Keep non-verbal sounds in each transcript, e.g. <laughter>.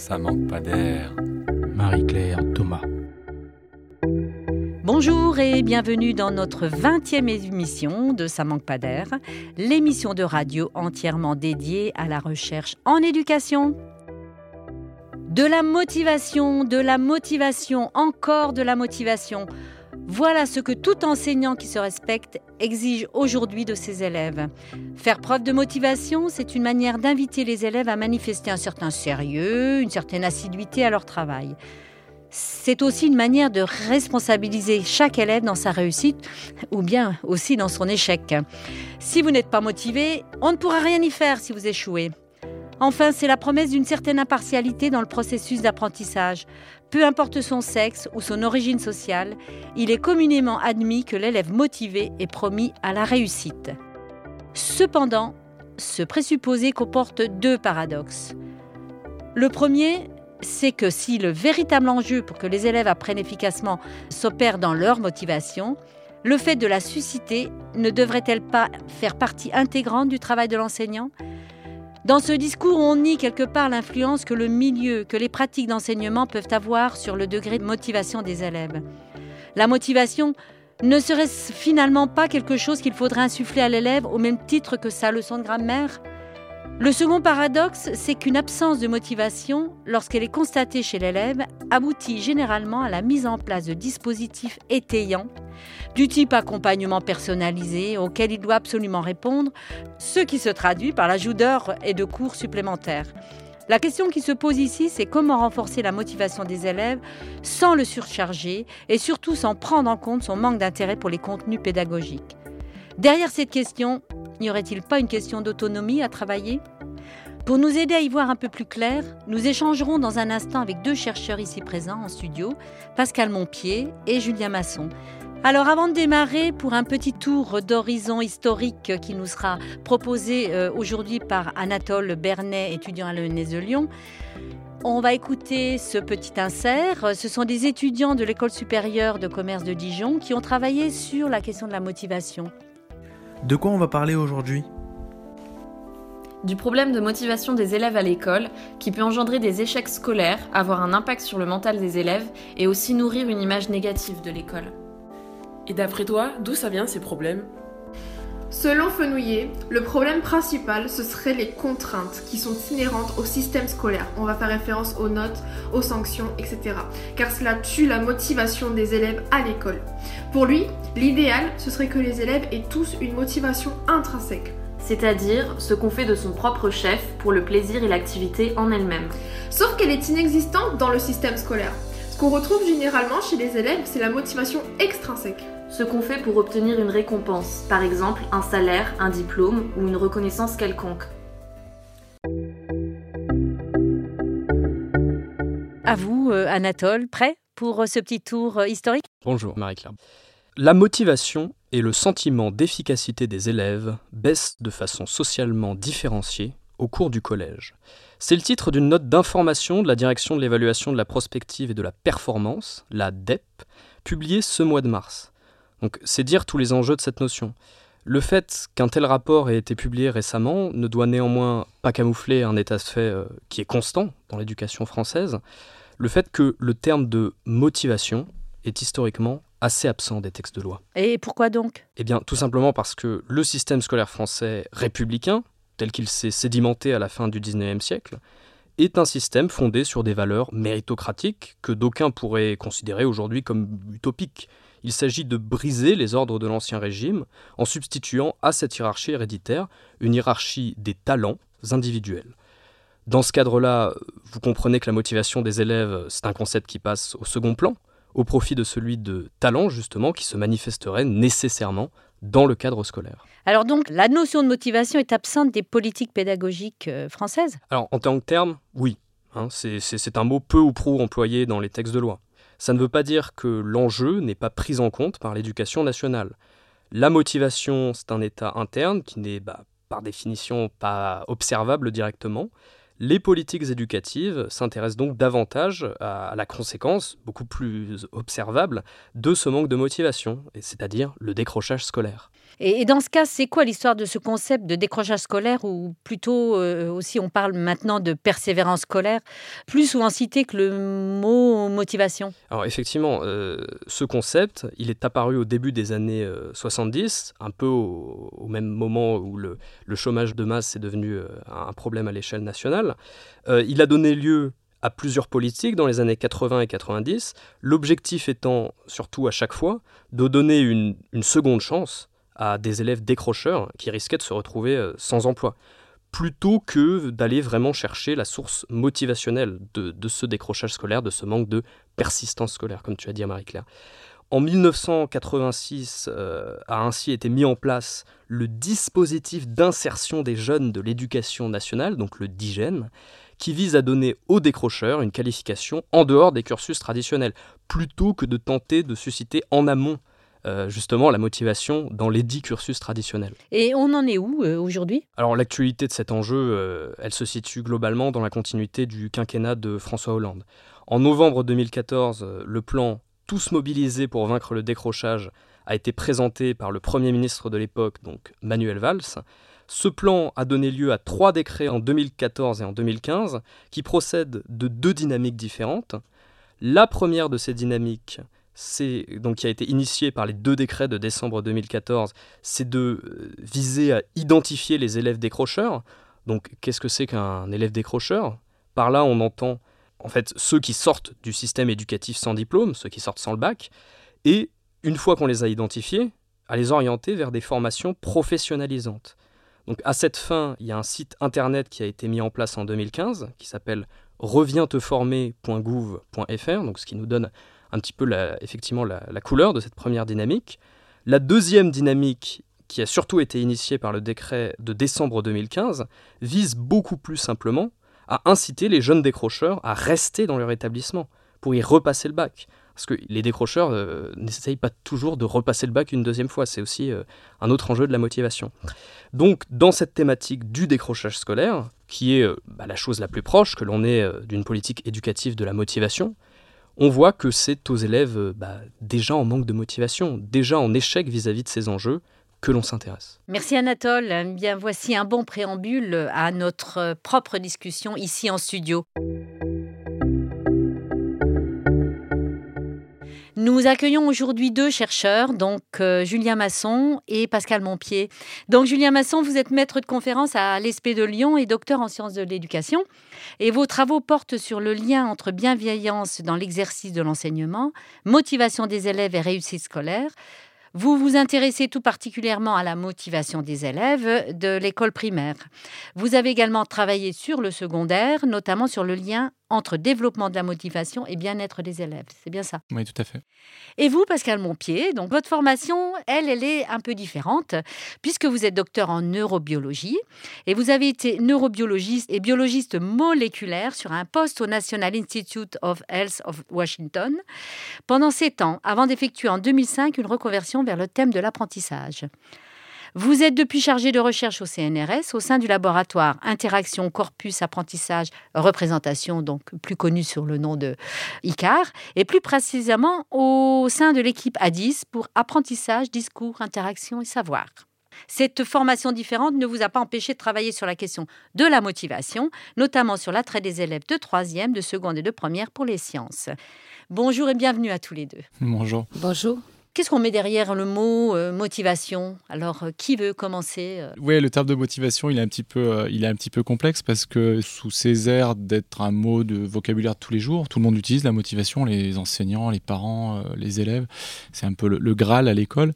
Ça manque pas d'air. Marie-Claire Thomas. Bonjour et bienvenue dans notre 20e émission de Ça manque pas d'air, l'émission de radio entièrement dédiée à la recherche en éducation. De la motivation, de la motivation, encore de la motivation. Voilà ce que tout enseignant qui se respecte exige aujourd'hui de ses élèves. Faire preuve de motivation, c'est une manière d'inviter les élèves à manifester un certain sérieux, une certaine assiduité à leur travail. C'est aussi une manière de responsabiliser chaque élève dans sa réussite ou bien aussi dans son échec. Si vous n'êtes pas motivé, on ne pourra rien y faire si vous échouez. Enfin, c'est la promesse d'une certaine impartialité dans le processus d'apprentissage. Peu importe son sexe ou son origine sociale, il est communément admis que l'élève motivé est promis à la réussite. Cependant, ce présupposé comporte deux paradoxes. Le premier, c'est que si le véritable enjeu pour que les élèves apprennent efficacement s'opère dans leur motivation, le fait de la susciter ne devrait-elle pas faire partie intégrante du travail de l'enseignant? Dans ce discours, on nie quelque part l'influence que le milieu, que les pratiques d'enseignement peuvent avoir sur le degré de motivation des élèves. La motivation ne serait-ce finalement pas quelque chose qu'il faudrait insuffler à l'élève au même titre que sa leçon de grammaire? Le second paradoxe, c'est qu'une absence de motivation, lorsqu'elle est constatée chez l'élève, aboutit généralement à la mise en place de dispositifs étayants du type accompagnement personnalisé auquel il doit absolument répondre, ce qui se traduit par l'ajout d'heures et de cours supplémentaires. La question qui se pose ici, c'est comment renforcer la motivation des élèves sans le surcharger et surtout sans prendre en compte son manque d'intérêt pour les contenus pédagogiques. Derrière cette question, n'y aurait-il pas une question d'autonomie à travailler? Pour nous aider à y voir un peu plus clair, nous échangerons dans un instant avec deux chercheurs ici présents en studio, Pascal Montpied et Julien Masson. Alors avant de démarrer pour un petit tour d'horizon historique qui nous sera proposé euh, aujourd'hui par Anatole Bernet, étudiant à l'ENS de Lyon, on va écouter ce petit insert. Ce sont des étudiants de l'école supérieure de commerce de Dijon qui ont travaillé sur la question de la motivation. De quoi on va parler aujourd'hui? Du problème de motivation des élèves à l'école, qui peut engendrer des échecs scolaires, avoir un impact sur le mental des élèves et aussi nourrir une image négative de l'école. Et d'après toi, d'où ça vient ces problèmes? Selon Fenouillet, le problème principal, ce serait les contraintes qui sont inhérentes au système scolaire. On va faire référence aux notes, aux sanctions, etc. Car cela tue la motivation des élèves à l'école. Pour lui, l'idéal, ce serait que les élèves aient tous une motivation intrinsèque. C'est-à-dire ce qu'on fait de son propre chef pour le plaisir et l'activité en elle-même. Sauf qu'elle est inexistante dans le système scolaire. Ce qu'on retrouve généralement chez les élèves, c'est la motivation extrinsèque ce qu'on fait pour obtenir une récompense, par exemple un salaire, un diplôme ou une reconnaissance quelconque. À vous, euh, Anatole, prêt pour euh, ce petit tour euh, historique? Bonjour Marie-Claire. La motivation et le sentiment d'efficacité des élèves baissent de façon socialement différenciée au cours du collège. C'est le titre d'une note d'information de la Direction de l'évaluation de la prospective et de la performance, la DEP, publiée ce mois de mars. Donc c'est dire tous les enjeux de cette notion. Le fait qu'un tel rapport ait été publié récemment ne doit néanmoins pas camoufler un état de fait euh, qui est constant dans l'éducation française, le fait que le terme de motivation est historiquement assez absent des textes de loi. Et pourquoi donc? Eh bien tout simplement parce que le système scolaire français républicain, tel qu'il s'est sédimenté à la fin du XIXe siècle, est un système fondé sur des valeurs méritocratiques que d'aucuns pourraient considérer aujourd'hui comme utopiques il s'agit de briser les ordres de l'Ancien Régime en substituant à cette hiérarchie héréditaire une hiérarchie des talents individuels. Dans ce cadre-là, vous comprenez que la motivation des élèves, c'est un concept qui passe au second plan, au profit de celui de talent, justement, qui se manifesterait nécessairement dans le cadre scolaire. Alors donc, la notion de motivation est absente des politiques pédagogiques euh, françaises? Alors, en tant que terme, oui. Hein, c'est un mot peu ou prou employé dans les textes de loi. Ça ne veut pas dire que l'enjeu n'est pas pris en compte par l'éducation nationale. La motivation, c'est un état interne qui n'est bah, par définition pas observable directement. Les politiques éducatives s'intéressent donc davantage à la conséquence, beaucoup plus observable, de ce manque de motivation, c'est-à-dire le décrochage scolaire. Et, dans ce cas, c'est quoi l'histoire de ce concept de décrochage scolaire ou plutôt euh, aussi on parle maintenant de persévérance scolaire, plus souvent cité que le mot motivation? Alors effectivement, euh, ce concept, il est apparu au début des années 70, un peu au, même moment où le, le, chômage de masse est devenu un problème à l'échelle nationale. il a donné lieu à plusieurs politiques dans les années 80 et 90, l'objectif étant surtout à chaque fois de donner une, seconde chance à des élèves décrocheurs qui risquaient de se retrouver euh, sans emploi, plutôt que d'aller vraiment chercher la source motivationnelle de, ce décrochage scolaire, de ce manque de persistance scolaire, comme tu as dit Marie-Claire. En 1986 euh, a ainsi été mis en place le dispositif d'insertion des jeunes de l'éducation nationale, donc le DIGEN, qui vise à donner aux décrocheurs une qualification en dehors des cursus traditionnels, plutôt que de tenter de susciter en amont euh, justement la motivation dans les dix cursus traditionnels. Et on en est où euh, aujourd'hui? Alors l'actualité de cet enjeu, euh, elle se situe globalement dans la continuité du quinquennat de François Hollande. En novembre 2014, le plan Tous mobilisés pour vaincre le décrochage a été présenté par le Premier ministre de l'époque, donc Manuel Valls. Ce plan a donné lieu à trois décrets en 2014 et en 2015 qui procèdent de deux dynamiques différentes. La première de ces dynamiques, c'est donc qui a été initiée par les deux décrets de décembre 2014, c'est de euh, viser à identifier les élèves décrocheurs. Donc qu'est-ce que c'est qu'un élève décrocheur? Par là, on entend en fait ceux qui sortent du système éducatif sans diplôme, ceux qui sortent sans le bac, et une fois qu'on les a identifiés, à les orienter vers des formations professionnalisantes. Donc à cette fin, il y a un site internet qui a été mis en place en 2015 qui s'appelle revienteformer.gouv.fr, donc ce qui nous donne un petit peu effectivement la, couleur de cette première dynamique. La deuxième dynamique, qui a surtout été initiée par le décret de décembre 2015, vise beaucoup plus simplement à inciter les jeunes décrocheurs à rester dans leur établissement pour y repasser le bac. Parce que les décrocheurs euh, n'essayent pas toujours de repasser le bac une deuxième fois, c'est aussi euh, un autre enjeu de la motivation. Donc dans cette thématique du décrochage scolaire, qui est euh, bah, la chose la plus proche que l'on ait d'une politique éducative de la motivation, on voit que c'est aux élèves bah, déjà en manque de motivation, déjà en échec vis-à-vis -vis de ces enjeux, que l'on s'intéresse. Merci Anatole. Bien, voici un bon préambule à notre propre discussion ici en studio. Nous accueillons aujourd'hui deux chercheurs, donc euh, Julien Masson et Pascal Montpied. Donc Julien Masson, vous êtes maître de conférence à l'ESP de Lyon et docteur en sciences de l'éducation. Et vos travaux portent sur le lien entre bienveillance dans l'exercice de l'enseignement, motivation des élèves et réussite scolaire. Vous vous intéressez tout particulièrement à la motivation des élèves de l'école primaire. Vous avez également travaillé sur le secondaire, notamment sur le lien entre développement de la motivation et bien-être des élèves. C'est bien ça Oui, tout à fait. Et vous, Pascal Montpied, donc votre formation, elle, elle est un peu différente, puisque vous êtes docteur en neurobiologie et vous avez été neurobiologiste et biologiste moléculaire sur un poste au National Institute of Health of Washington pendant sept ans, avant d'effectuer en 2005 une reconversion vers le thème de l'apprentissage. Vous êtes depuis chargé de recherche au CNRS au sein du laboratoire Interaction Corpus Apprentissage Représentation, donc plus connu sur le nom de ICAR, et plus précisément au sein de l'équipe ADIS pour apprentissage, discours, interaction et savoir. Cette formation différente ne vous a pas empêché de travailler sur la question de la motivation, notamment sur l'attrait des élèves de troisième, de seconde et de première pour les sciences. Bonjour et bienvenue à tous les deux. Bonjour. Bonjour. Qu'est-ce qu'on met derrière le mot euh, motivation? Alors, euh, qui veut commencer euh? Oui, le terme de motivation, il est un petit peu, il est un petit peu complexe parce que sous ces airs d'être un mot de vocabulaire de tous les jours, tout le monde utilise la motivation, les enseignants, les parents, les élèves. C'est un peu le, Graal à l'école.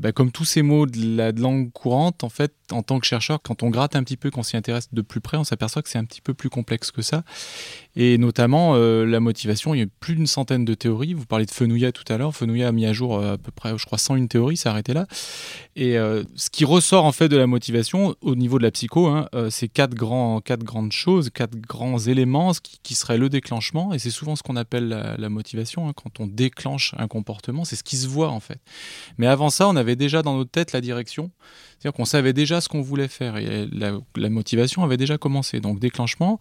Bah, comme tous ces mots de la langue courante, en fait, en tant que chercheur, quand on gratte un petit peu, qu'on s'y intéresse de plus près, on s'aperçoit que c'est un petit peu plus complexe que ça. Et notamment, la motivation, il y a plus d'une centaine de théories. Vous parlez de Fenouillat tout à l'heure. Fenouillat a mis à jour à peu près, je crois, 101 théories, c'est arrêté là. Et euh, ce qui ressort en fait de la motivation au niveau de la psycho, hein, euh, c'est quatre, quatre grandes choses, quatre grands éléments qui, qui seraient le déclenchement. Et c'est souvent ce qu'on appelle la, motivation. Hein, quand on déclenche un comportement, c'est ce qui se voit en fait. Mais avant ça, on avait avait déjà dans notre tête la direction. C'est-à-dire qu'on savait déjà ce qu'on voulait faire et la, motivation avait déjà commencé. Donc déclenchement,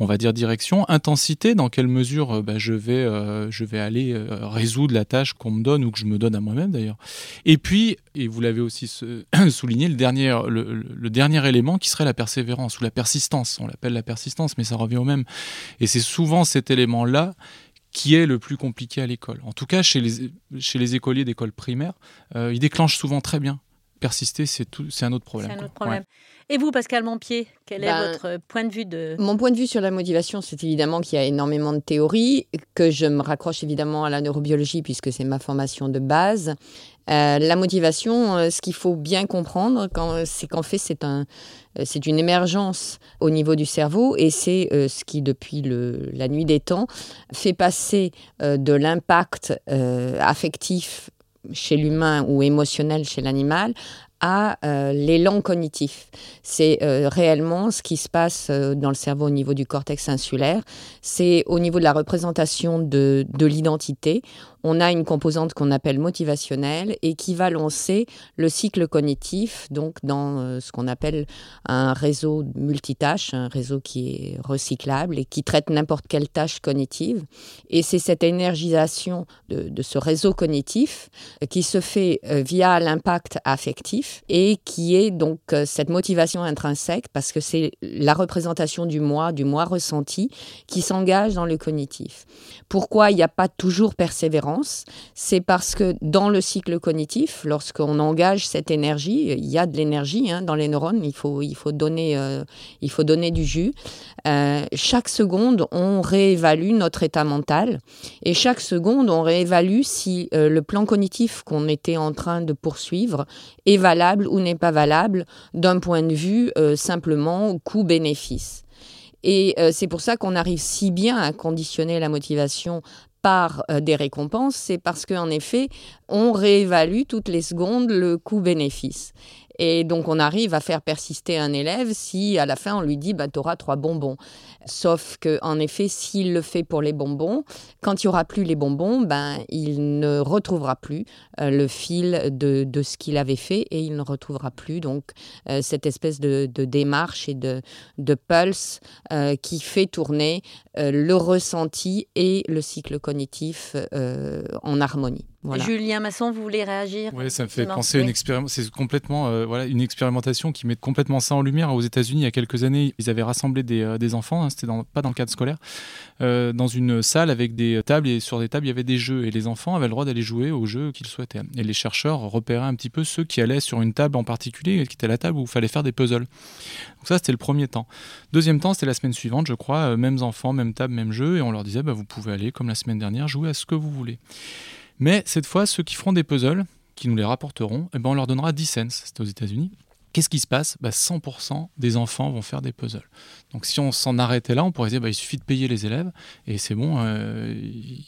on va dire direction, intensité, dans quelle mesure euh, bah, je, vais, euh, je vais aller euh, résoudre la tâche qu'on me donne ou que je me donne à moi-même d'ailleurs. Et puis, et vous l'avez aussi <clears throat> souligné, le dernier, le, dernier élément qui serait la persévérance ou la persistance. On l'appelle la persistance, mais ça revient au même. Et c'est souvent cet élément-là qui est le plus compliqué à l'école. En tout cas, chez les, chez les écoliers d'école primaire, euh, ils déclenchent souvent très bien persister, c'est un autre problème. Un autre problème. Et vous, Pascal Montpied, quel est ben, votre point de vue de... Mon point de vue sur la motivation, c'est évidemment qu'il y a énormément de théories, que je me raccroche évidemment à la neurobiologie puisque c'est ma formation de base. Euh, la motivation, euh, ce qu'il faut bien comprendre, c'est qu'en fait, c'est un, euh, une émergence au niveau du cerveau et c'est ce qui, depuis le, la nuit des temps, fait passer de l'impact affectif chez l'humain ou émotionnel chez l'animal à euh, l'élan cognitif. C'est euh, réellement ce qui se passe euh, dans le cerveau au niveau du cortex insulaire. C'est au niveau de la représentation de, de l'identité on a une composante qu'on appelle motivationnelle et qui va lancer le cycle cognitif, donc dans euh, ce qu'on appelle un réseau multitâche, un réseau qui est recyclable et qui traite n'importe quelle tâche cognitive. Et c'est cette énergisation de, ce réseau cognitif euh, qui se fait euh, via l'impact affectif et qui est donc cette motivation intrinsèque parce que c'est la représentation du moi, du moi ressenti qui s'engage dans le cognitif. Pourquoi il n'y a pas toujours persévérance c'est parce que dans le cycle cognitif, lorsqu'on engage cette énergie, il y a de l'énergie hein, dans les neurones, il faut, il faut, donner, euh, il faut donner du jus. Euh, chaque seconde, on réévalue notre état mental et chaque seconde, on réévalue si euh, le plan cognitif qu'on était en train de poursuivre est valable ou n'est pas valable d'un point de vue simplement coût-bénéfice. Et c'est pour ça qu'on arrive si bien à conditionner la motivation par euh, des récompenses, c'est parce qu'en effet, on réévalue toutes les secondes le coût-bénéfice. Et donc, on arrive à faire persister un élève si, à la fin, on lui dit bah, Tu trois bonbons. Sauf qu'en effet, s'il le fait pour les bonbons, quand il n'y aura plus les bonbons, ben, il ne retrouvera plus euh, le fil de, de ce qu'il avait fait et il ne retrouvera plus donc euh, cette espèce de, de, démarche et de, de pulse qui fait tourner le ressenti et le cycle cognitif en harmonie. Julien Masson, vous voulez réagir Oui, ça me fait penser à une expérimentation. C'est complètement, voilà, une expérimentation qui met complètement ça en lumière. Aux États-Unis, il y a quelques années, ils avaient rassemblé des, des enfants, hein, c'était pas dans le cadre scolaire, euh, dans une salle avec des tables et sur des tables il y avait des jeux et les enfants avaient le droit d'aller jouer aux jeux qu'ils souhaitaient. Et les chercheurs repéraient un petit peu ceux qui allaient sur une table en particulier, qui était la table où il fallait faire des puzzles. Donc ça c'était le premier temps. Deuxième temps c'était la semaine suivante je crois, euh, mêmes enfants, même table, même jeu et on leur disait bah, vous pouvez aller comme la semaine dernière jouer à ce que vous voulez. Mais cette fois ceux qui feront des puzzles, qui nous les rapporteront, eh ben, on leur donnera 10 cents, c'était aux États-Unis. Qu'est-ce qui se passe? 100% bah, des enfants vont faire des puzzles. Donc si on s'en arrêtait là, on pourrait dire bah, il suffit de payer les élèves et c'est bon, euh,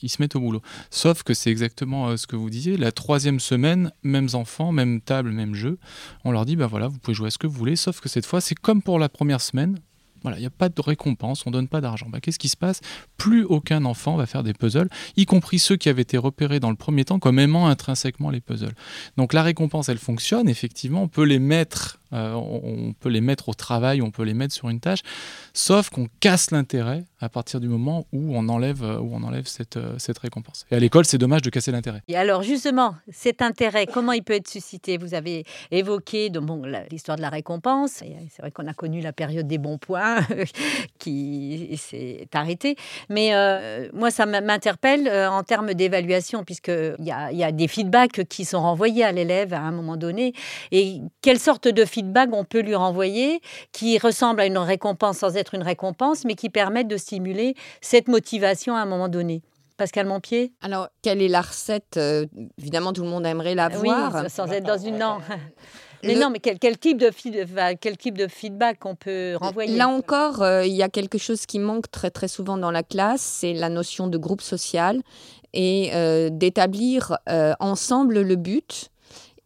ils se mettent au boulot. Sauf que c'est exactement euh, ce que vous disiez. La troisième semaine, mêmes enfants, même table, même jeu. On leur dit voilà, vous pouvez jouer à ce que vous voulez. Sauf que cette fois, c'est comme pour la première semaine. Voilà, il n'y a pas de récompense, on donne pas d'argent. Bah, Qu'est-ce qui se passe? Plus aucun enfant va faire des puzzles, y compris ceux qui avaient été repérés dans le premier temps comme aimant intrinsèquement les puzzles. Donc la récompense, elle fonctionne, effectivement, on peut les mettre euh, on, peut les mettre au travail, on peut les mettre sur une tâche, sauf qu'on casse l'intérêt à partir du moment où on enlève, euh, où on enlève cette, euh, cette récompense. Et à l'école, c'est dommage de casser l'intérêt. Et alors justement, cet intérêt, comment il peut être suscité? Vous avez évoqué bon, l'histoire de la récompense. C'est vrai qu'on a connu la période des bons points <laughs> qui s'est arrêtée. Mais moi, ça m'interpelle en termes d'évaluation, puisqu'il y y a des feedbacks qui sont renvoyés à l'élève à un moment donné. Et quelle sorte de feedback on peut lui renvoyer qui ressemble à une récompense sans être une récompense, mais qui permettent de stimuler cette motivation à un moment donné. Pascal Montpied? Alors, quelle est la recette? Euh, Évidemment, tout le monde aimerait la voir. Oui, sans être dans une... Non. Mais non, mais quel, type de quel type de feedback on peut renvoyer? Là encore, euh, il y a quelque chose qui manque très très souvent dans la classe, c'est la notion de groupe social et euh, d'établir ensemble le but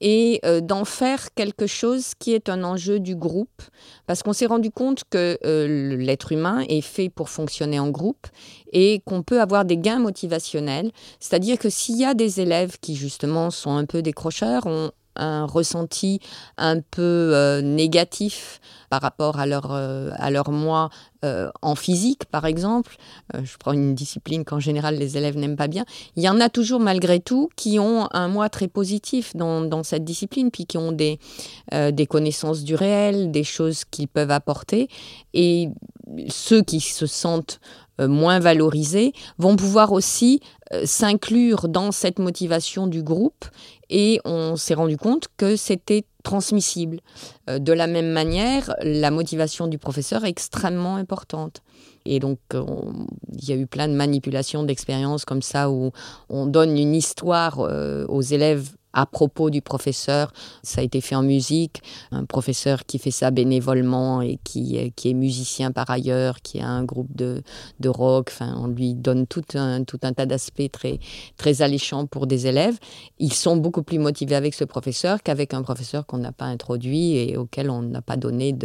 et euh, d'en faire quelque chose qui est un enjeu du groupe, parce qu'on s'est rendu compte que euh, l'être humain est fait pour fonctionner en groupe et qu'on peut avoir des gains motivationnels, c'est-à-dire que s'il y a des élèves qui justement sont un peu décrocheurs, on, un ressenti un peu négatif par rapport à leur, à leur moi en physique, par exemple. je prends une discipline qu'en général les élèves n'aiment pas bien. Il y en a toujours malgré tout qui ont un moi très positif dans, dans cette discipline, puis qui ont des, des connaissances du réel, des choses qu'ils peuvent apporter. Et ceux qui se sentent euh, moins valorisés vont pouvoir aussi euh, s'inclure dans cette motivation du groupe et on s'est rendu compte que c'était transmissible. Euh, de la même manière, la motivation du professeur est extrêmement importante. Et donc, il y a eu plein de manipulations d'expériences comme ça où on donne une histoire aux élèves à propos du professeur. Ça a été fait en musique. Un professeur qui fait ça bénévolement et qui, qui est musicien par ailleurs, qui a un groupe de, de rock. Enfin, on lui donne tout un, tout un tas d'aspects très, très alléchants pour des élèves. Ils sont beaucoup plus motivés avec ce professeur qu'avec un professeur qu'on n'a pas introduit et auquel on n'a pas donné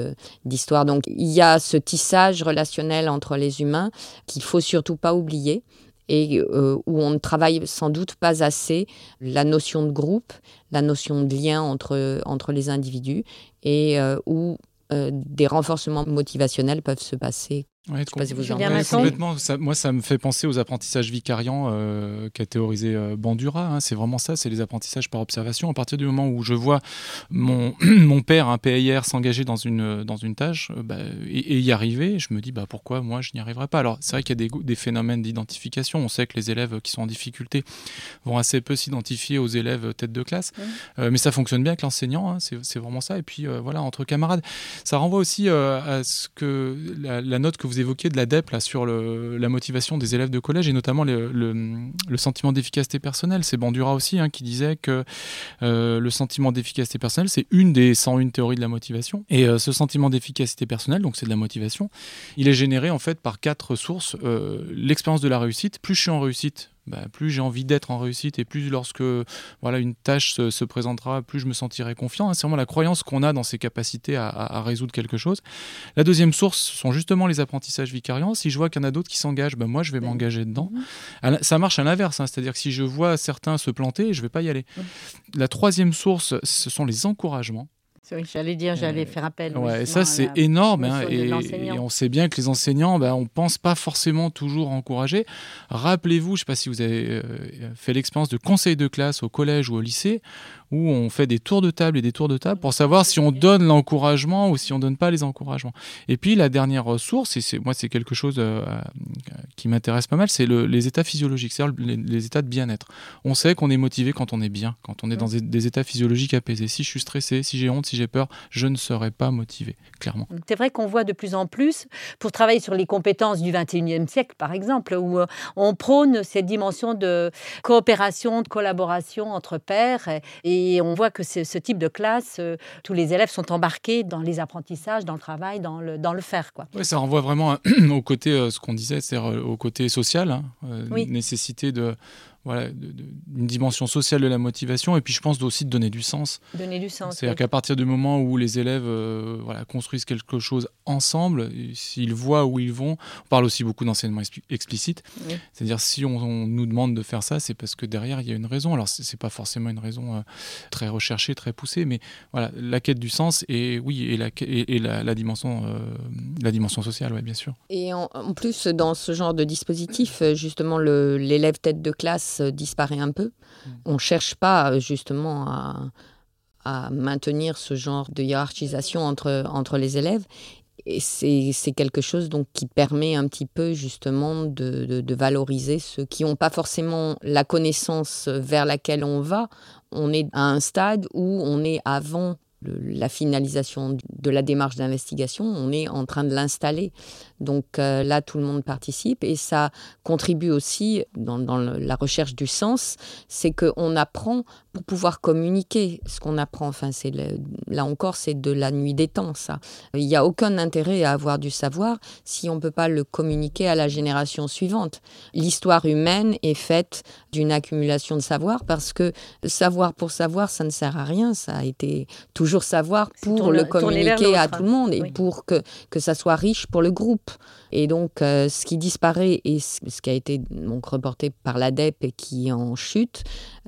d'histoire. Donc, il y a ce tissage relationnel entre les humains qu'il faut surtout pas oublier et euh, où on ne travaille sans doute pas assez la notion de groupe, la notion de lien entre, entre les individus et euh, où euh, des renforcements motivationnels peuvent se passer Ouais, complètement. moi, ça me fait penser aux apprentissages vicariants euh, qu'a théorisé euh, Bandura. Hein. c'est vraiment ça, c'est les apprentissages par observation. À partir du moment où je vois mon, <clears throat> mon père, un PIR, s'engager dans une, dans une tâche euh, bah, et, y arriver, je me dis bah, pourquoi moi je n'y arriverai pas? Alors, c'est vrai qu'il y a des, des phénomènes d'identification. On sait que les élèves qui sont en difficulté vont assez peu s'identifier aux élèves tête de classe. mais ça fonctionne bien avec l'enseignant, hein. c'est vraiment ça. Et puis, voilà, entre camarades. Ça renvoie aussi à ce que la, la note que vous évoquiez de l'ADEP sur le, la motivation des élèves de collège et notamment le, le, sentiment d'efficacité personnelle. C'est Bandura aussi hein, qui disait que euh, le sentiment d'efficacité personnelle, c'est une des 101 théories de la motivation. Et euh, ce sentiment d'efficacité personnelle, donc c'est de la motivation, il est généré en fait par quatre sources. Euh, l'expérience de la réussite. Plus je suis en réussite, bah, plus j'ai envie d'être en réussite et plus lorsque voilà une tâche se, présentera, plus je me sentirai confiant. Hein. C'est vraiment la croyance qu'on a dans ses capacités à, résoudre quelque chose. La deuxième source sont justement les apprentissages vicariants. Si je vois qu'il y en a d'autres qui s'engagent, bah, moi je vais m'engager dedans. Mhm. Ça marche à l'inverse, hein. c'est-à-dire que si je vois certains se planter, je ne vais pas y aller. La troisième source, ce sont les encouragements. J'allais dire, j'allais faire appel. Ouais, ça c'est énorme. Hein, et, on sait bien que les enseignants, ben, on ne pense pas forcément toujours encourager. Rappelez-vous, je ne sais pas si vous avez euh, fait l'expérience de conseil de classe au collège ou au lycée, où on fait des tours de table et des tours de table pour savoir si on donne l'encouragement ou si on donne pas les encouragements. Et puis la dernière source, et moi c'est quelque chose euh, qui m'intéresse pas mal, c'est le, les états physiologiques, c'est-à-dire les, états de bien-être. On sait qu'on est motivé quand on est bien, quand on est dans des, états physiologiques apaisés. Si je suis stressé, si j'ai honte, si j'ai peur, je ne serai pas motivé, clairement. C'est vrai qu'on voit de plus en plus, pour travailler sur les compétences du 21e siècle par exemple, où euh, on prône cette dimension de coopération, de collaboration entre pairs et on voit que ce type de classe, euh, tous les élèves sont embarqués dans les apprentissages, dans le travail, dans le, dans le faire. Quoi. Oui, ça renvoie vraiment <clears throat> au côté, euh, ce qu'on disait, c'est-à-dire au côté social, hein, nécessité de voilà, une dimension sociale de la motivation et puis je pense aussi de donner du sens. Donner du sens. C'est-à-dire qu'à partir du moment où les élèves euh, voilà, construisent quelque chose ensemble, s'ils voient où ils vont, on parle aussi beaucoup d'enseignement explicite. C'est-à-dire si on, nous demande de faire ça, c'est parce que derrière il y a une raison. Alors c'est pas forcément une raison euh, très recherchée, très poussée, mais voilà, la quête du sens et oui et la, et, la, dimension, euh, la dimension sociale, ouais, bien sûr. Et en, en, plus dans ce genre de dispositif, justement l'élève tête de classe disparaît un peu. Mm. On ne cherche pas justement à, maintenir ce genre de hiérarchisation entre, entre les élèves. Et c'est quelque chose donc qui permet un petit peu justement de, de valoriser ceux qui n'ont pas forcément la connaissance vers laquelle on va. On est à un stade où on est avant la finalisation de la démarche d'investigation, on est en train de l'installer. Donc euh, là, tout le monde participe et ça contribue aussi dans, la recherche du sens, c'est qu'on apprend pour pouvoir communiquer ce qu'on apprend. Enfin, c'est là encore, c'est de la nuit des temps, ça. Il n'y a aucun intérêt à avoir du savoir si on ne peut pas le communiquer à la génération suivante. L'histoire humaine est faite d'une accumulation de savoir parce que savoir pour savoir, ça ne sert à rien. Ça a été toujours savoir pour le communiquer à tout le monde et pour que, que ça soit riche pour le groupe. up. Et donc, euh, ce qui disparaît et ce qui a été donc, reporté par l'ADEP et qui en chute,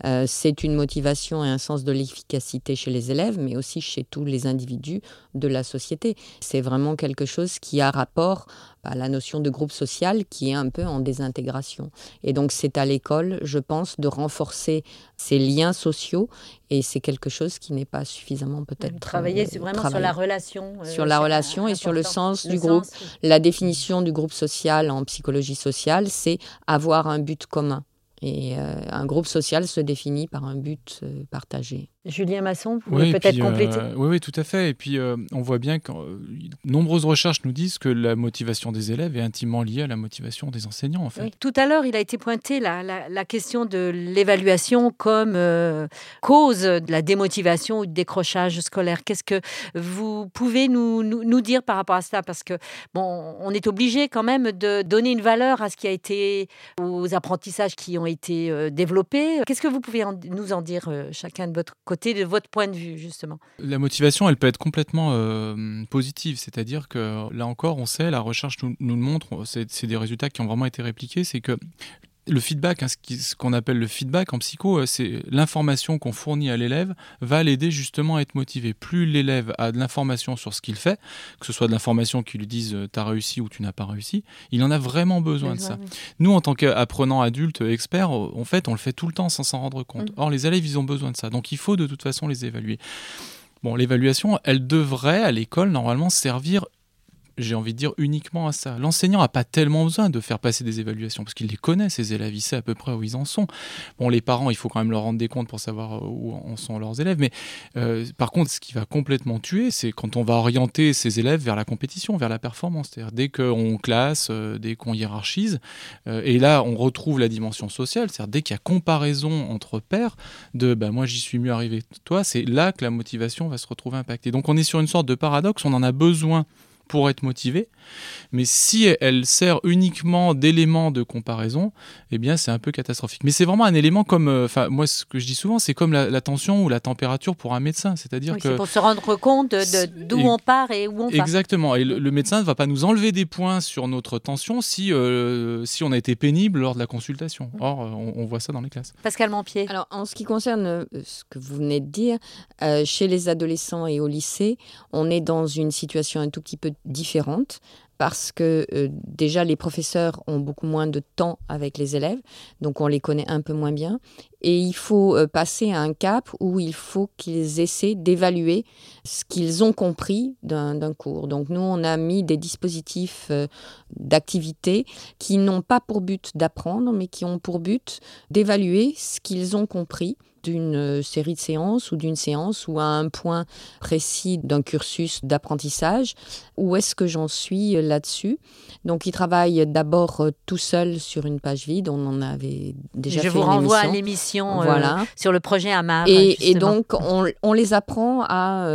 euh, c'est une motivation et un sens de l'efficacité chez les élèves, mais aussi chez tous les individus de la société. C'est vraiment quelque chose qui a rapport à la notion de groupe social qui est un peu en désintégration. Et donc c'est à l'école, je pense, de renforcer ces liens sociaux et c'est quelque chose qui n'est pas suffisamment peut-être travailler c'est vraiment sur la relation euh, sur la relation et sur le sens du groupe la définition du groupe social en psychologie sociale c'est avoir un but commun et euh, un groupe social se définit par un but euh, partagé. Julien Masson, vous pouvez peut-être euh, compléter Oui, oui, tout à fait. Et puis, on voit bien que nombreuses recherches nous disent que la motivation des élèves est intimement liée à la motivation des enseignants. En fait. Tout à l'heure, il a été pointé la, la, question de l'évaluation comme cause de la démotivation ou du décrochage scolaire. Qu'est-ce que vous pouvez nous, nous, nous, dire par rapport à cela Parce que, bon, on est obligé quand même de donner une valeur à ce qui a été, aux apprentissages qui ont été été euh, développé. Qu'est-ce que vous pouvez nous en dire euh, chacun de votre côté, de votre point de vue justement. La motivation, elle peut être complètement euh, positive, c'est-à-dire que là encore, on sait, la recherche nous, le montre, c'est des résultats qui ont vraiment été répliqués, c'est que le feedback, hein, ce qu'on appelle le feedback en psycho, euh, c'est l'information qu'on fournit à l'élève va l'aider justement à être motivé. Plus l'élève a de l'information sur ce qu'il fait, que ce soit de l'information qui lui dise euh, t'as réussi ou tu n'as pas réussi, il en a vraiment besoin de ça. Nous, en tant qu'apprenants adultes experts, en fait, on le fait tout le temps sans s'en rendre compte. Mm. Or, les élèves, ils ont besoin de ça. Donc, il faut de toute façon les évaluer. Bon, l'évaluation, elle devrait à l'école normalement servir j'ai envie de dire uniquement à ça. L'enseignant n'a pas tellement besoin de faire passer des évaluations parce qu'il les connaît, ses élèves, il sait à peu près où ils en sont. Bon, les parents, il faut quand même leur rendre des comptes pour savoir euh, où en sont leurs élèves. Mais euh, par contre, ce qui va complètement tuer, c'est quand on va orienter ses élèves vers la compétition, vers la performance. C'est-à-dire dès qu'on classe, euh, dès qu'on hiérarchise, et là, on retrouve la dimension sociale. C'est-à-dire dès qu'il y a comparaison entre pairs, de bah, moi j'y suis mieux arrivé que toi, c'est là que la motivation va se retrouver impactée. Donc on est sur une sorte de paradoxe, on en a besoin pour être motivée. Mais si elle sert uniquement d'élément de comparaison, eh bien c'est un peu catastrophique. Mais c'est vraiment un élément comme, euh, enfin moi ce que je dis souvent, c'est comme la, tension ou la température pour un médecin, c'est-à-dire que c'est pour se rendre compte d'où on part et où on va. Exactement. Et le, médecin ne va pas nous enlever des points sur notre tension si euh, si on a été pénible lors de la consultation. Mm. Or on, voit ça dans les classes. Pascal Montpied. Alors en ce qui concerne euh, ce que vous venez de dire, chez les adolescents et au lycée, on est dans une situation un tout petit peu différente parce que euh, déjà les professeurs ont beaucoup moins de temps avec les élèves, donc on les connaît un peu moins bien. Et il faut euh, passer à un cap où il faut qu'ils essaient d'évaluer ce qu'ils ont compris d'un cours. Donc nous, on a mis des dispositifs euh, d'activité qui n'ont pas pour but d'apprendre, mais qui ont pour but d'évaluer ce qu'ils ont compris d'une euh, série de séances ou d'une séance ou à un point précis d'un cursus d'apprentissage? Où est-ce que j'en suis euh, là-dessus? Donc, il travaille d'abord euh, tout seul sur une page vide. On en avait déjà Je fait vous renvoie à l'émission voilà. sur le projet Amar. Et, et donc, on, on, les apprend à,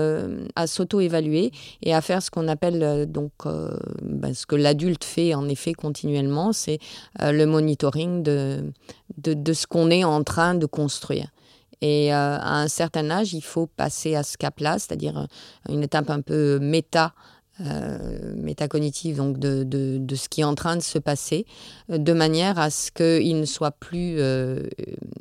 à s'auto-évaluer et à faire ce qu'on appelle donc ben, ce que l'adulte fait en effet continuellement, c'est le monitoring de, de, de ce qu'on est en train de construire. Et euh, à un certain âge, il faut passer à ce cap-là, c'est-à-dire euh, une étape un peu méta euh, métacognitive, donc de, de, de, ce qui est en train de se passer, de manière à ce qu'il ne soit plus euh,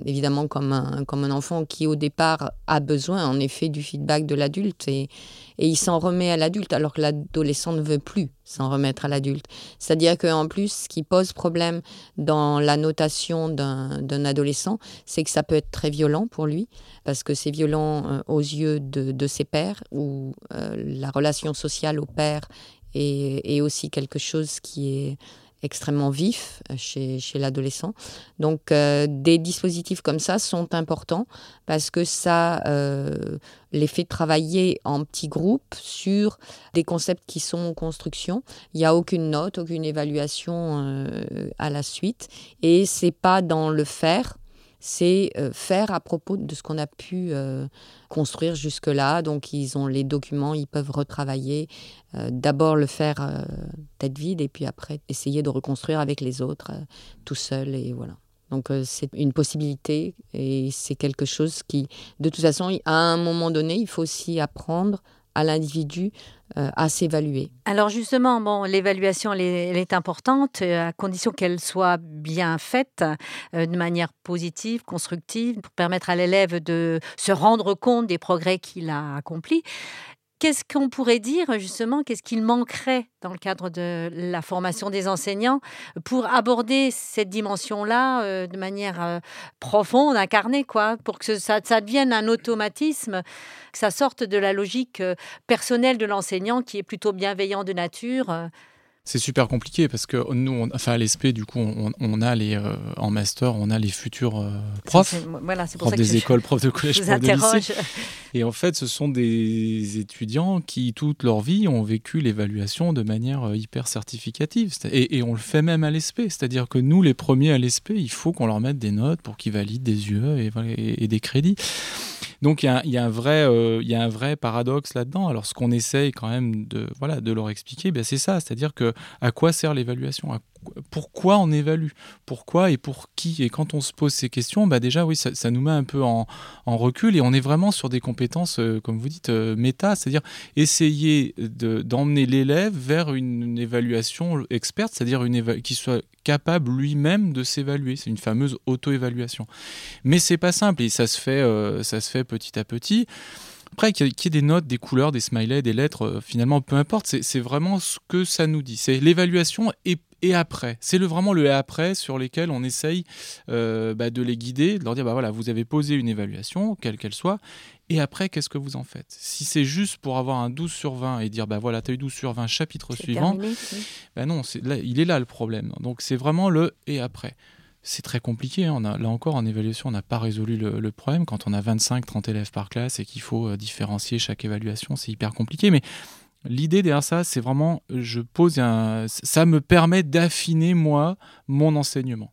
évidemment comme un, comme un enfant qui au départ a besoin en effet du feedback de l'adulte. Et, et il s'en remet à l'adulte alors que l'adolescent ne veut plus s'en remettre à l'adulte. C'est-à-dire qu'en plus, ce qui pose problème dans la notation d'un adolescent, c'est que ça peut être très violent pour lui, parce que c'est violent euh, aux yeux de, ses pères, où la relation sociale au père est, est aussi quelque chose qui est extrêmement vif euh, chez, chez l'adolescent. Donc euh, des dispositifs comme ça sont importants parce que ça euh, les fait travailler en petits groupes sur des concepts qui sont en construction. Il n'y a aucune note, aucune évaluation euh, à la suite et c'est pas dans le faire c'est euh, faire à propos de ce qu'on a pu euh, construire jusque-là. Donc, ils ont les documents, ils peuvent retravailler. Euh, d'abord le faire tête vide et puis après essayer de reconstruire avec les autres tout seul. Et voilà. Donc, c'est une possibilité et c'est quelque chose qui, de toute façon, à un moment donné, il faut aussi apprendre à l'individu à s'évaluer. Alors justement, bon, l'évaluation elle, est importante à condition qu'elle soit bien faite de manière positive, constructive, pour permettre à l'élève de se rendre compte des progrès qu'il a accomplis. Qu'est-ce qu'on pourrait dire justement, qu'est-ce qu'il manquerait dans le cadre de la formation des enseignants pour aborder cette dimension-là euh, de manière euh, profonde, incarnée, quoi, pour que ça, devienne un automatisme, que ça sorte de la logique euh, personnelle de l'enseignant qui est plutôt bienveillant de nature c'est super compliqué parce que nous, enfin à l'ESP, du coup, on, a les euh, en master, on a les futurs euh, profs, voilà, pour profs des écoles, profs de <laughs> collège, profs de lycée. Et en fait, ce sont des étudiants qui toute leur vie ont vécu l'évaluation de manière euh, hyper certificative. Et, on le fait même à l'ESP, c'est-à-dire que nous, les premiers à l'ESP, il faut qu'on leur mette des notes pour qu'ils valident des UE et, et des crédits. Donc il y, a, un vrai, euh, il y a un vrai paradoxe là-dedans. Alors ce qu'on essaye quand même de, voilà, de leur expliquer, ben, c'est ça, c'est-à-dire que à quoi sert l'évaluation? Pourquoi on évalue Pourquoi et pour qui Et quand on se pose ces questions, bah déjà, oui, ça, nous met un peu en, recul et on est vraiment sur des compétences, euh, comme vous dites, euh, méta, c'est-à-dire essayer d'emmener l'élève vers une, évaluation experte, c'est-à-dire une qui soit capable lui-même de s'évaluer. C'est une fameuse auto-évaluation. Mais c'est pas simple et ça se fait, euh, ça se fait petit à petit. Après, qu'il y, ait des notes, des couleurs, des smileys, des lettres, finalement, peu importe, c'est vraiment ce que ça nous dit. C'est l'évaluation et et après. C'est le, vraiment le et après sur lesquels on essaye euh, bah, de les guider, de leur dire bah voilà, vous avez posé une évaluation, quelle qu'elle soit, et après, qu'est-ce que vous en faites? Si c'est juste pour avoir un 12 sur 20 et dire bah voilà, tu as eu 12 sur 20, chapitre suivant, bah non, là, il est là le problème. Donc c'est vraiment le et après. C'est très compliqué. Hein. On a, là encore, en évaluation, on n'a pas résolu le, le, problème. Quand on a 25-30 élèves par classe et qu'il faut euh, différencier chaque évaluation, c'est hyper compliqué. Mais L'idée derrière ça, c'est vraiment, je pose un, ça me permet d'affiner moi mon enseignement.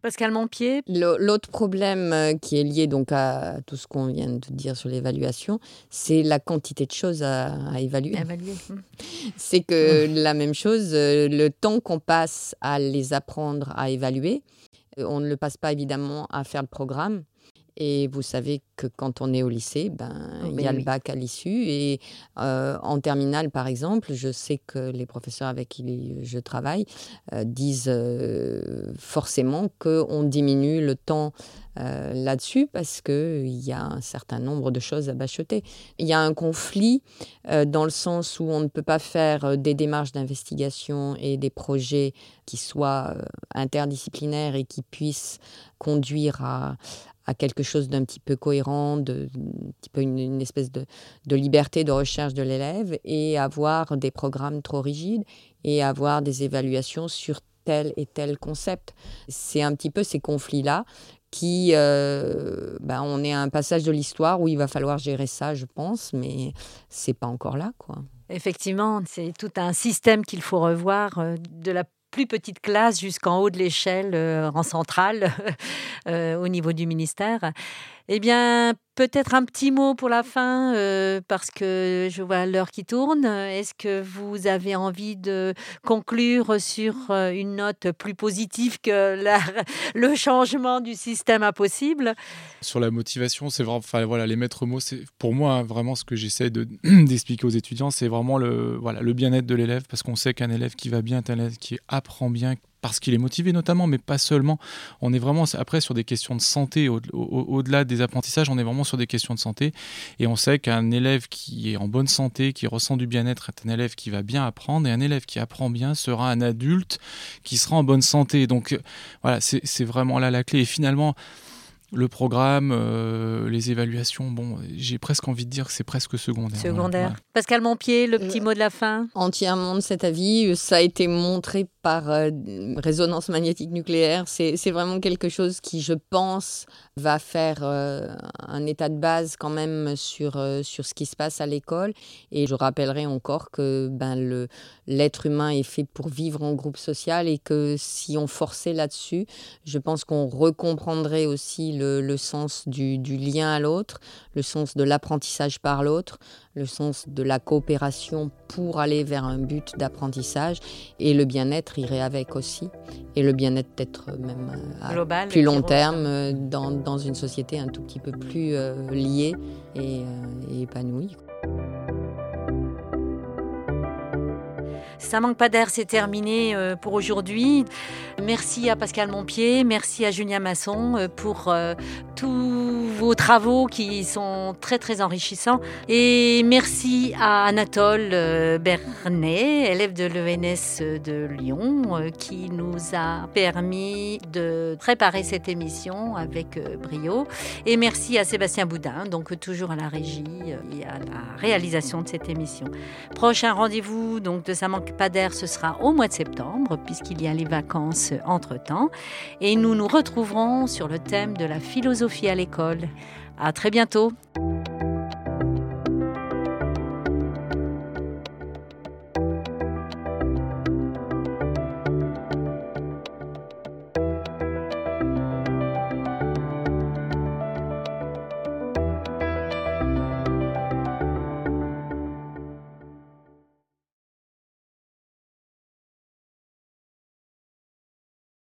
Pascal Montpied L'autre problème euh, qui est lié donc à tout ce qu'on vient de dire sur l'évaluation, c'est la quantité de choses à, évaluer. Hmm. <laughs> C'est que hmm. la même chose, euh, le temps qu'on passe à les apprendre à évaluer, on ne le passe pas évidemment à faire le programme. Et vous savez que quand on est au lycée, ben, oh, il y a le bac à l'issue. Et euh, en terminale, par exemple, je sais que les professeurs avec qui je travaille euh, disent euh, forcément qu'on diminue le temps là-dessus parce qu'il y a un certain nombre de choses à bacheter. Il y a un conflit dans le sens où on ne peut pas faire des démarches d'investigation et des projets qui soient interdisciplinaires et qui puissent conduire à à quelque chose d'un petit peu cohérent, de, peu une, espèce de, de, liberté de recherche de l'élève et avoir des programmes trop rigides et avoir des évaluations sur tel et tel concept. C'est un petit peu ces conflits-là qui, euh, ben on est à un passage de l'histoire où il va falloir gérer ça, je pense, mais c'est pas encore là, quoi. Effectivement, c'est tout un système qu'il faut revoir euh, de la plus petite classe jusqu'en haut de l'échelle euh, en centrale <laughs> euh, au niveau du ministère. Eh bien, peut-être un petit mot pour la fin, euh, parce que je vois l'heure qui tourne. Est-ce que vous avez envie de conclure sur une note plus positive que <laughs> le changement du système impossible? Sur la motivation, c'est vraiment, enfin voilà, les maîtres mots, c'est pour moi hein, vraiment ce que j'essaie <clears throat> d'expliquer aux étudiants, c'est vraiment le, voilà, le bien-être de l'élève, parce qu'on sait qu'un élève qui va bien est un élève qui apprend bien, parce qu'il est motivé notamment, mais pas seulement. On est vraiment après sur des questions de santé, au-delà des apprentissages, on est vraiment sur des questions de santé. Et on sait qu'un élève qui est en bonne santé, qui ressent du bien-être, est un élève qui va bien apprendre, et un élève qui apprend bien sera un adulte qui sera en bonne santé. Donc voilà, c'est vraiment là la clé. Et finalement, le programme, euh, les évaluations, bon, j'ai presque envie de dire que c'est presque secondaire. Secondaire. Pascal Montpied, le petit mot de la fin Entièrement de cet avis. Ça a été montré par euh, résonance magnétique nucléaire. C'est vraiment quelque chose qui, je pense, va faire euh, un état de base quand même sur, sur ce qui se passe à l'école. Et je rappellerai encore que ben, l'être humain est fait pour vivre en groupe social et que si on forçait là-dessus, je pense qu'on recomprendrait aussi le, sens du, lien à l'autre, le sens de l'apprentissage par l'autre, le sens de la coopération pour aller vers un but d'apprentissage et le bien-être irait avec aussi. Et le bien-être peut-être même euh, à plus long terme euh, dans, une société un tout petit peu plus euh, liée et, et épanouie. Ça manque pas d'air, c'est terminé euh, pour aujourd'hui. Merci à Pascal Montpied, merci à Julien Masson euh, pour euh, tous vos travaux qui sont très très enrichissants. Et merci à Anatole Bernet, élève de l'ENS de Lyon, qui nous a permis de préparer cette émission avec brio. Et merci à Sébastien Boudin, donc toujours à la régie et à la réalisation de cette émission. Prochain rendez-vous donc de Ça manque ce sera au mois de septembre, puisqu'il y a les vacances entre-temps. Et nous nous retrouverons sur le thème de la philosophie à l'école. À très bientôt.